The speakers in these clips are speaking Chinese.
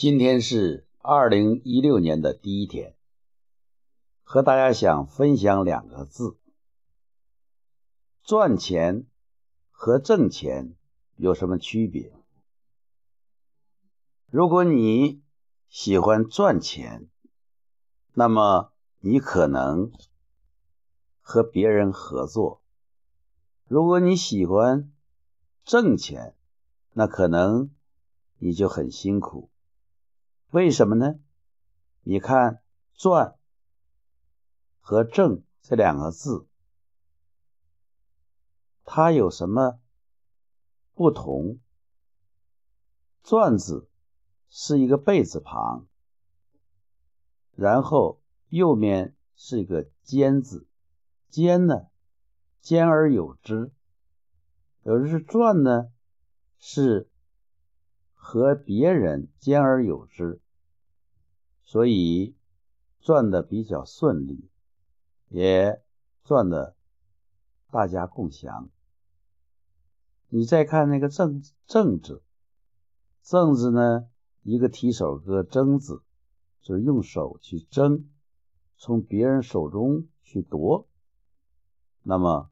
今天是二零一六年的第一天，和大家想分享两个字：赚钱和挣钱有什么区别？如果你喜欢赚钱，那么你可能和别人合作；如果你喜欢挣钱，那可能你就很辛苦。为什么呢？你看“赚”和“挣”这两个字，它有什么不同？“赚”字是一个贝字旁，然后右面是一个“兼”字，“兼”呢，兼而有之。有的是赚呢，是。和别人兼而有之，所以赚的比较顺利，也赚的大家共享。你再看那个“挣”挣字，“挣”字呢，一个提手哥“争”字，就是用手去争，从别人手中去夺。那么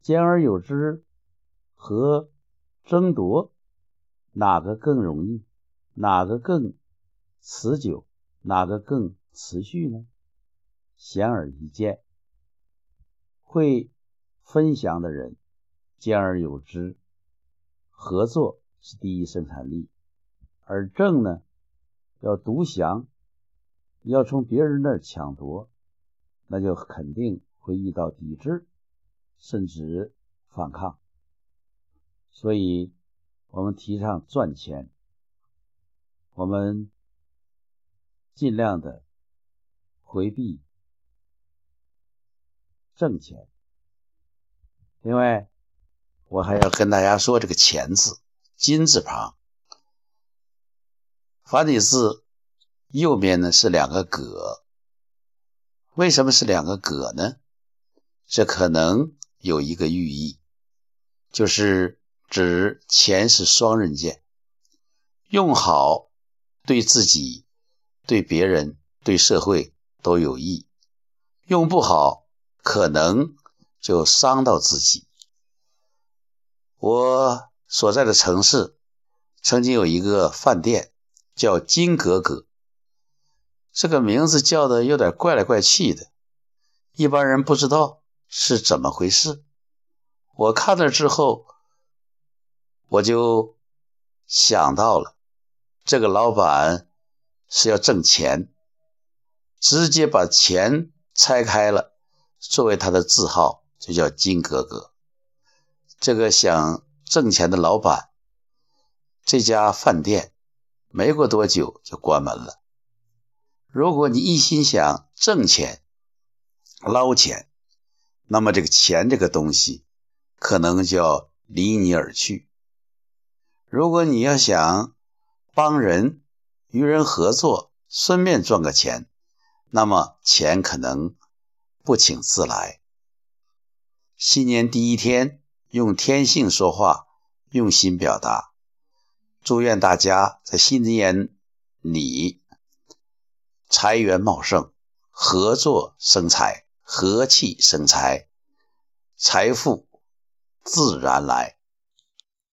兼而有之和争夺。哪个更容易？哪个更持久？哪个更持续呢？显而易见，会分享的人兼而有之，合作是第一生产力；而正呢，要独享，要从别人那儿抢夺，那就肯定会遇到抵制，甚至反抗。所以。我们提倡赚钱，我们尽量的回避挣钱。另外，我还要跟大家说，这个“钱”字，金字旁，繁体字右边呢是两个戈。为什么是两个戈呢？这可能有一个寓意，就是。指钱是双刃剑，用好对自己、对别人、对社会都有益；用不好，可能就伤到自己。我所在的城市曾经有一个饭店，叫金格格，这个名字叫的有点怪来怪气的，一般人不知道是怎么回事。我看了之后。我就想到了，这个老板是要挣钱，直接把钱拆开了，作为他的字号，就叫金格格。这个想挣钱的老板，这家饭店没过多久就关门了。如果你一心想挣钱、捞钱，那么这个钱这个东西，可能就要离你而去。如果你要想帮人、与人合作，顺便赚个钱，那么钱可能不请自来。新年第一天，用天性说话，用心表达。祝愿大家在新年里财源茂盛，合作生财，和气生财，财富自然来。